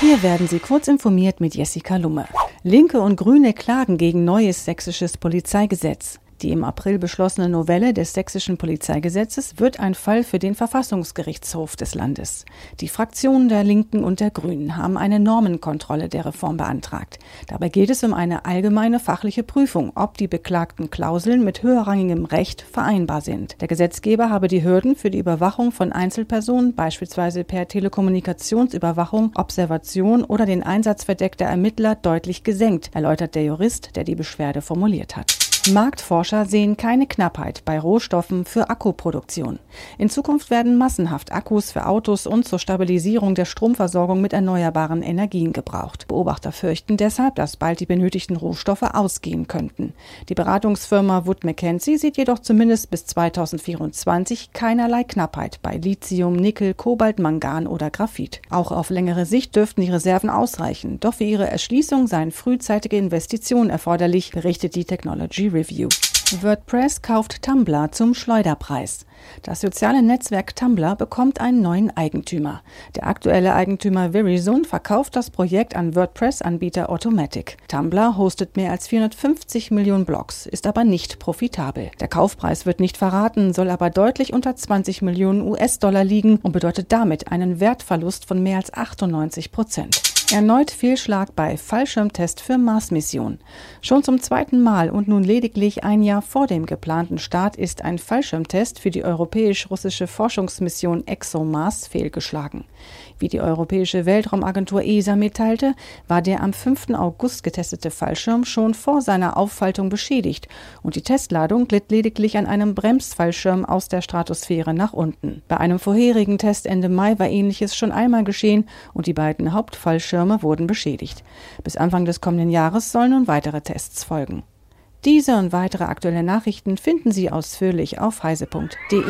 Hier werden Sie kurz informiert mit Jessica Lumme. Linke und Grüne klagen gegen neues sächsisches Polizeigesetz. Die im April beschlossene Novelle des sächsischen Polizeigesetzes wird ein Fall für den Verfassungsgerichtshof des Landes. Die Fraktionen der Linken und der Grünen haben eine Normenkontrolle der Reform beantragt. Dabei geht es um eine allgemeine fachliche Prüfung, ob die beklagten Klauseln mit höherrangigem Recht vereinbar sind. Der Gesetzgeber habe die Hürden für die Überwachung von Einzelpersonen, beispielsweise per Telekommunikationsüberwachung, Observation oder den Einsatz verdeckter Ermittler, deutlich gesenkt, erläutert der Jurist, der die Beschwerde formuliert hat. Marktforscher sehen keine Knappheit bei Rohstoffen für Akkuproduktion. In Zukunft werden massenhaft Akkus für Autos und zur Stabilisierung der Stromversorgung mit erneuerbaren Energien gebraucht. Beobachter fürchten deshalb, dass bald die benötigten Rohstoffe ausgehen könnten. Die Beratungsfirma Wood Mackenzie sieht jedoch zumindest bis 2024 keinerlei Knappheit bei Lithium, Nickel, Kobalt, Mangan oder Graphit. Auch auf längere Sicht dürften die Reserven ausreichen, doch für ihre Erschließung seien frühzeitige Investitionen erforderlich, berichtet die Technology Review. WordPress kauft Tumblr zum Schleuderpreis. Das soziale Netzwerk Tumblr bekommt einen neuen Eigentümer. Der aktuelle Eigentümer Verizon verkauft das Projekt an WordPress-Anbieter Automatic. Tumblr hostet mehr als 450 Millionen Blogs, ist aber nicht profitabel. Der Kaufpreis wird nicht verraten, soll aber deutlich unter 20 Millionen US-Dollar liegen und bedeutet damit einen Wertverlust von mehr als 98 Prozent. Erneut Fehlschlag bei Fallschirmtest für Mars-Mission. Schon zum zweiten Mal und nun lediglich ein Jahr vor dem geplanten Start ist ein Fallschirmtest für die europäisch-russische Forschungsmission ExoMars fehlgeschlagen. Wie die Europäische Weltraumagentur ESA mitteilte, war der am 5. August getestete Fallschirm schon vor seiner Auffaltung beschädigt und die Testladung glitt lediglich an einem Bremsfallschirm aus der Stratosphäre nach unten. Bei einem vorherigen Test Ende Mai war ähnliches schon einmal geschehen und die beiden Hauptfallschirme wurden beschädigt. Bis Anfang des kommenden Jahres sollen nun weitere Tests folgen. Diese und weitere aktuelle Nachrichten finden Sie ausführlich auf heise.de.